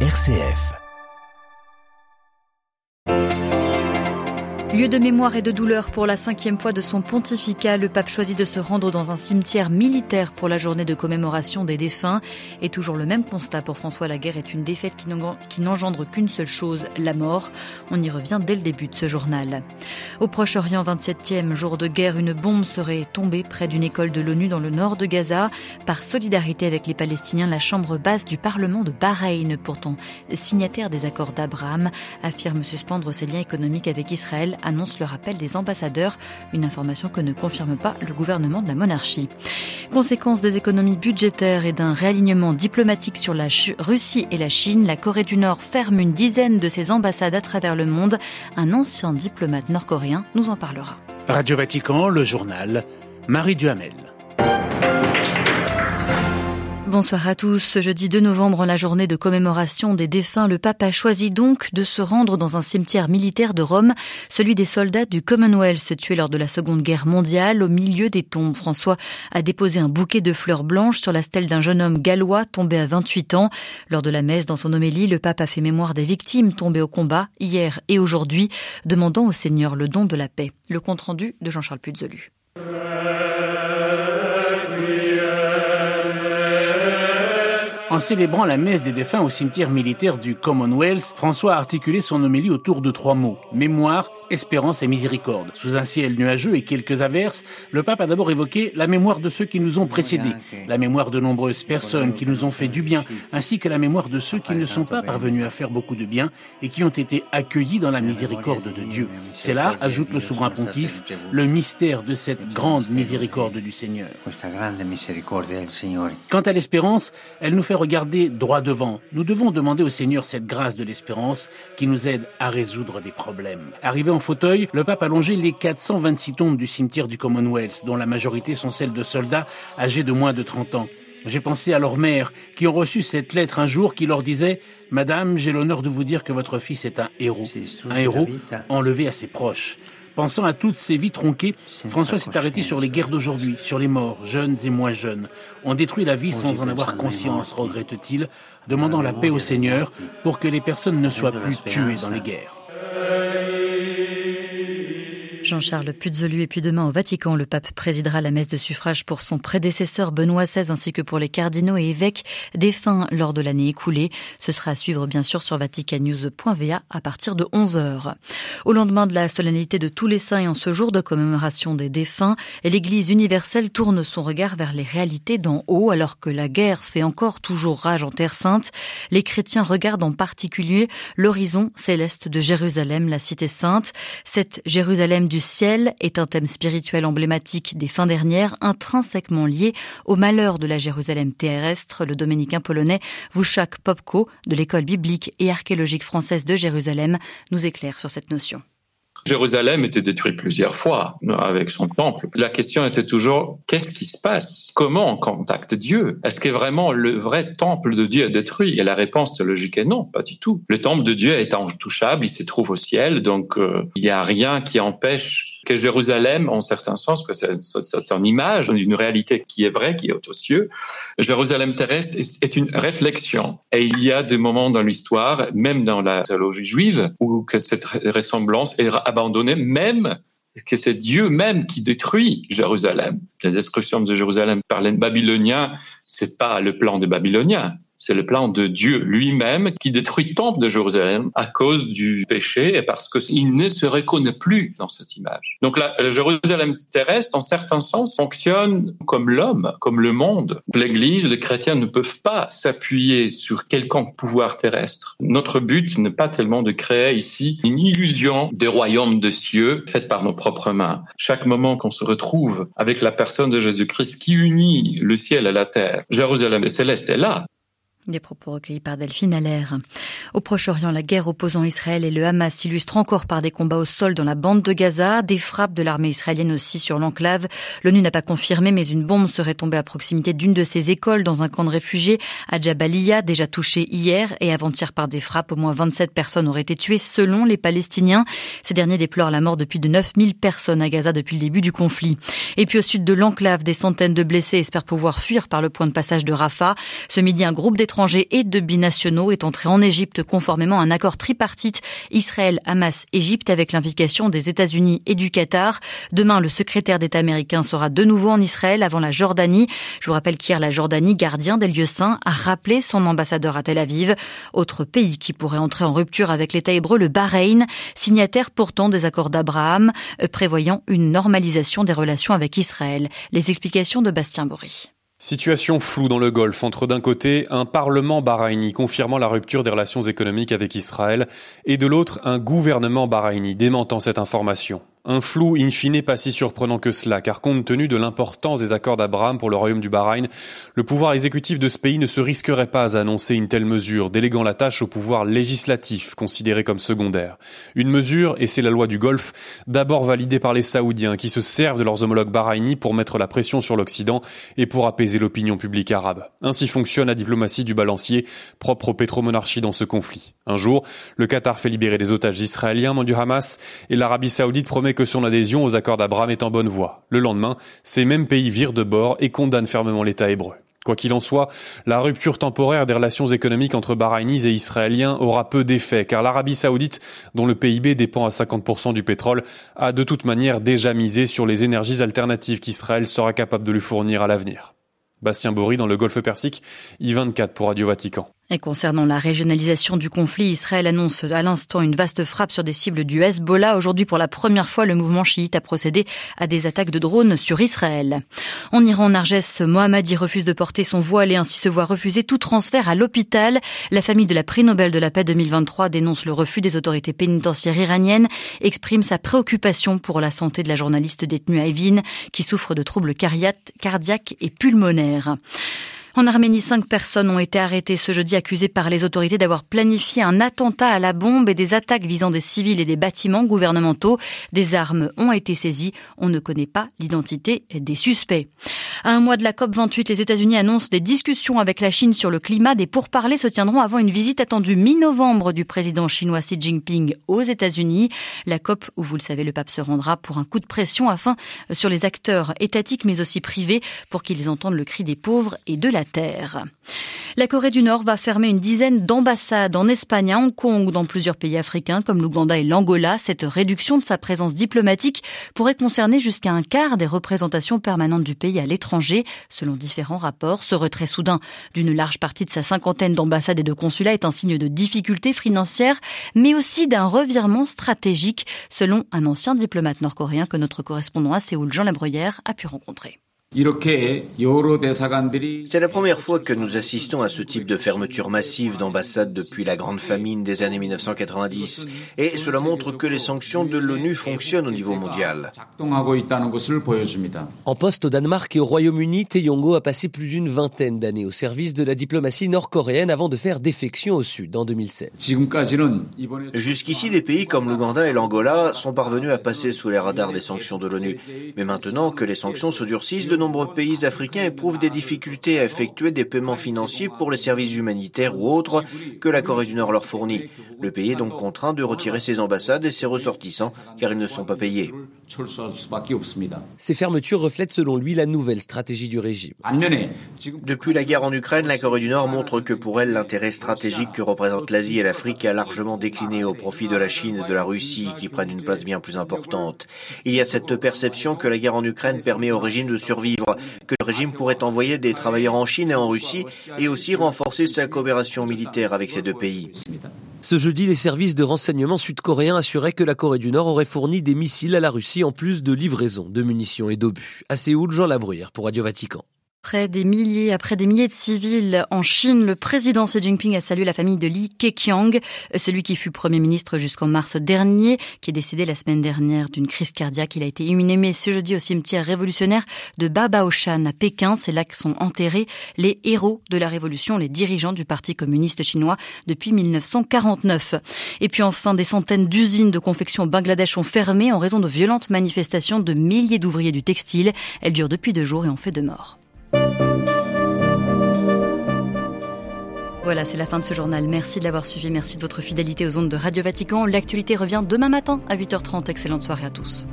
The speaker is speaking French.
RCF. Lieu de mémoire et de douleur pour la cinquième fois de son pontificat, le pape choisit de se rendre dans un cimetière militaire pour la journée de commémoration des défunts. Et toujours le même constat pour François, la guerre est une défaite qui n'engendre qu'une seule chose, la mort. On y revient dès le début de ce journal. Au Proche-Orient, 27e jour de guerre, une bombe serait tombée près d'une école de l'ONU dans le nord de Gaza. Par solidarité avec les Palestiniens, la chambre basse du Parlement de Bahreïn, pourtant signataire des accords d'Abraham, affirme suspendre ses liens économiques avec Israël annonce le rappel des ambassadeurs, une information que ne confirme pas le gouvernement de la monarchie. Conséquence des économies budgétaires et d'un réalignement diplomatique sur la Russie et la Chine, la Corée du Nord ferme une dizaine de ses ambassades à travers le monde. Un ancien diplomate nord-coréen nous en parlera. Radio Vatican, le journal, Marie Duhamel. Bonsoir à tous. Ce jeudi 2 novembre, la journée de commémoration des défunts, le pape a choisi donc de se rendre dans un cimetière militaire de Rome, celui des soldats du Commonwealth tués lors de la Seconde Guerre mondiale. Au milieu des tombes, François a déposé un bouquet de fleurs blanches sur la stèle d'un jeune homme gallois tombé à 28 ans. Lors de la messe, dans son homélie, le pape a fait mémoire des victimes tombées au combat hier et aujourd'hui, demandant au Seigneur le don de la paix. Le compte rendu de Jean-Charles Puzolu. En célébrant la messe des défunts au cimetière militaire du Commonwealth, François a articulé son homélie autour de trois mots. Mémoire, espérance et miséricorde. Sous un ciel nuageux et quelques averses, le pape a d'abord évoqué la mémoire de ceux qui nous ont précédés, la mémoire de nombreuses personnes qui nous ont fait du bien, ainsi que la mémoire de ceux qui ne sont pas parvenus à faire beaucoup de bien et qui ont été accueillis dans la miséricorde de Dieu. C'est là, ajoute le souverain pontife, le mystère de cette grande miséricorde du Seigneur. Quant à l'espérance, elle nous fait regarder droit devant. Nous devons demander au Seigneur cette grâce de l'espérance qui nous aide à résoudre des problèmes. Arrivé en fauteuil, le pape a longé les 426 tombes du cimetière du Commonwealth, dont la majorité sont celles de soldats âgés de moins de 30 ans. J'ai pensé à leurs mères qui ont reçu cette lettre un jour qui leur disait Madame, j'ai l'honneur de vous dire que votre fils est un héros. Un héros enlevé à ses proches. Pensant à toutes ces vies tronquées, François s'est arrêté sur les guerres d'aujourd'hui, sur les morts, jeunes et moins jeunes. On détruit la vie sans en avoir conscience, regrette-t-il, demandant la paix au Seigneur pour que les personnes ne soient plus tuées dans les guerres. Jean-Charles Puzolu et puis demain au Vatican, le pape présidera la messe de suffrage pour son prédécesseur Benoît XVI ainsi que pour les cardinaux et évêques défunts lors de l'année écoulée. Ce sera à suivre bien sûr sur vaticanews.va à partir de 11h. Au lendemain de la solennité de tous les saints et en ce jour de commémoration des défunts, l'Église universelle tourne son regard vers les réalités d'en haut alors que la guerre fait encore toujours rage en Terre Sainte. Les chrétiens regardent en particulier l'horizon céleste de Jérusalem, la cité sainte. Cette Jérusalem du du ciel est un thème spirituel emblématique des fins dernières, intrinsèquement lié au malheur de la Jérusalem terrestre. Le dominicain polonais Vushak Popko de l'école biblique et archéologique française de Jérusalem nous éclaire sur cette notion. Jérusalem était détruite plusieurs fois avec son temple. La question était toujours qu'est-ce qui se passe? Comment on contacte Dieu? Est-ce que vraiment le vrai temple de Dieu est détruit? Et la réponse théologique est non, pas du tout. Le temple de Dieu est intouchable, il se trouve au ciel, donc euh, il n'y a rien qui empêche que Jérusalem, en certain sens, que c'est une image d'une réalité qui est vraie, qui est aux cieux. Jérusalem terrestre est une réflexion. Et il y a des moments dans l'histoire, même dans la théologie juive, où que cette ressemblance est abandonnée, même que c'est Dieu même qui détruit Jérusalem. La destruction de Jérusalem par les Babyloniens, c'est pas le plan des Babyloniens. C'est le plan de Dieu lui-même qui détruit le temple de Jérusalem à cause du péché et parce qu'il ne se reconnaît plus dans cette image. Donc la, Jérusalem terrestre, en certain sens, fonctionne comme l'homme, comme le monde. L'Église, les chrétiens ne peuvent pas s'appuyer sur quelconque pouvoir terrestre. Notre but n'est pas tellement de créer ici une illusion de royaume de cieux faite par nos propres mains. Chaque moment qu'on se retrouve avec la personne de Jésus-Christ qui unit le ciel et la terre, Jérusalem céleste est là. Des propos recueillis par Delphine Allaire. Au Proche-Orient, la guerre opposant Israël et le Hamas s'illustre encore par des combats au sol dans la bande de Gaza, des frappes de l'armée israélienne aussi sur l'enclave. L'ONU n'a pas confirmé, mais une bombe serait tombée à proximité d'une de ses écoles dans un camp de réfugiés à Jabalia, déjà touché hier et avant-hier par des frappes. Au moins 27 personnes auraient été tuées selon les Palestiniens. Ces derniers déplorent la mort depuis de 9000 personnes à Gaza depuis le début du conflit. Et puis au sud de l'enclave, des centaines de blessés espèrent pouvoir fuir par le point de passage de Rafah. Ce midi, un groupe des étrangers et de binationaux est entré en Égypte conformément à un accord tripartite Israël, Hamas, Égypte avec l'implication des États-Unis et du Qatar. Demain, le secrétaire d'État américain sera de nouveau en Israël avant la Jordanie. Je vous rappelle qu'hier, la Jordanie, gardien des lieux saints, a rappelé son ambassadeur à Tel Aviv. Autre pays qui pourrait entrer en rupture avec l'État hébreu, le Bahreïn, signataire pourtant des accords d'Abraham, euh, prévoyant une normalisation des relations avec Israël. Les explications de Bastien Bory. Situation floue dans le Golfe entre d'un côté un parlement bahreïni confirmant la rupture des relations économiques avec Israël et de l'autre un gouvernement bahreïni démentant cette information. Un flou in fine pas si surprenant que cela, car compte tenu de l'importance des accords d'Abraham pour le royaume du Bahreïn, le pouvoir exécutif de ce pays ne se risquerait pas à annoncer une telle mesure, déléguant la tâche au pouvoir législatif, considéré comme secondaire. Une mesure, et c'est la loi du Golfe, d'abord validée par les Saoudiens, qui se servent de leurs homologues bahreïnis pour mettre la pression sur l'Occident et pour apaiser l'opinion publique arabe. Ainsi fonctionne la diplomatie du balancier, propre aux pétromonarchies dans ce conflit. Un jour, le Qatar fait libérer des otages israéliens, du Hamas, et l'Arabie Saoudite promet que son adhésion aux accords d'Abraham est en bonne voie. Le lendemain, ces mêmes pays virent de bord et condamnent fermement l'État hébreu. Quoi qu'il en soit, la rupture temporaire des relations économiques entre Bahreïnis et Israéliens aura peu d'effet, car l'Arabie saoudite, dont le PIB dépend à 50% du pétrole, a de toute manière déjà misé sur les énergies alternatives qu'Israël sera capable de lui fournir à l'avenir. Bastien Bory dans le Golfe Persique, I24 pour Radio Vatican. Et concernant la régionalisation du conflit, Israël annonce à l'instant une vaste frappe sur des cibles du Hezbollah. Aujourd'hui, pour la première fois, le mouvement chiite a procédé à des attaques de drones sur Israël. En Iran, en Argès, Mohammadi refuse de porter son voile et ainsi se voit refuser tout transfert à l'hôpital. La famille de la prix Nobel de la paix 2023 dénonce le refus des autorités pénitentiaires iraniennes, exprime sa préoccupation pour la santé de la journaliste détenue à Evin, qui souffre de troubles cardiaques et pulmonaires. En Arménie, cinq personnes ont été arrêtées ce jeudi accusées par les autorités d'avoir planifié un attentat à la bombe et des attaques visant des civils et des bâtiments gouvernementaux. Des armes ont été saisies. On ne connaît pas l'identité des suspects. À un mois de la COP28, les États-Unis annoncent des discussions avec la Chine sur le climat. Des pourparlers se tiendront avant une visite attendue mi-novembre du président chinois Xi Jinping aux États-Unis. La COP, où vous le savez, le pape se rendra pour un coup de pression afin sur les acteurs étatiques mais aussi privés pour qu'ils entendent le cri des pauvres et de la La Corée du Nord va fermer une dizaine d'ambassades en Espagne, à Hong Kong ou dans plusieurs pays africains comme l'Ouganda et l'Angola. Cette réduction de sa présence diplomatique pourrait concerner jusqu'à un quart des représentations permanentes du pays à l'étranger, selon différents rapports. Ce retrait soudain d'une large partie de sa cinquantaine d'ambassades et de consulats est un signe de difficultés financières, mais aussi d'un revirement stratégique, selon un ancien diplomate nord-coréen que notre correspondant à Séoul, Jean Labruyère, a pu rencontrer. C'est la première fois que nous assistons à ce type de fermeture massive d'ambassades depuis la grande famine des années 1990 et cela montre que les sanctions de l'ONU fonctionnent au niveau mondial. En poste au Danemark et au Royaume-Uni, Tae a passé plus d'une vingtaine d'années au service de la diplomatie nord-coréenne avant de faire défection au sud en 2007. Jusqu'ici, des pays comme l'Ouganda et l'Angola sont parvenus à passer sous les radars des sanctions de l'ONU. Mais maintenant que les sanctions se durcissent, de nombreux pays africains éprouvent des difficultés à effectuer des paiements financiers pour les services humanitaires ou autres que la Corée du Nord leur fournit. Le pays est donc contraint de retirer ses ambassades et ses ressortissants car ils ne sont pas payés. Ces fermetures reflètent selon lui la nouvelle stratégie du régime. Depuis la guerre en Ukraine, la Corée du Nord montre que pour elle, l'intérêt stratégique que représentent l'Asie et l'Afrique a largement décliné au profit de la Chine et de la Russie qui prennent une place bien plus importante. Il y a cette perception que la guerre en Ukraine permet au régime de survivre que le régime pourrait envoyer des travailleurs en Chine et en Russie et aussi renforcer sa coopération militaire avec ces deux pays. Ce jeudi, les services de renseignement sud-coréens assuraient que la Corée du Nord aurait fourni des missiles à la Russie en plus de livraisons de munitions et d'obus. À Séoul, Jean Labruyère pour Radio Vatican. Après des milliers, après des milliers de civils en Chine, le président Xi Jinping a salué la famille de Li Keqiang, celui qui fut premier ministre jusqu'en mars dernier, qui est décédé la semaine dernière d'une crise cardiaque. Il a été inhumé ce jeudi au cimetière révolutionnaire de Babaoshan à Pékin. C'est là que sont enterrés les héros de la révolution, les dirigeants du Parti communiste chinois depuis 1949. Et puis enfin, des centaines d'usines de confection au Bangladesh ont fermé en raison de violentes manifestations de milliers d'ouvriers du textile. Elles durent depuis deux jours et ont fait deux morts. Voilà, c'est la fin de ce journal. Merci de l'avoir suivi. Merci de votre fidélité aux ondes de Radio Vatican. L'actualité revient demain matin à 8h30. Excellente soirée à tous.